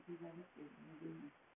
representative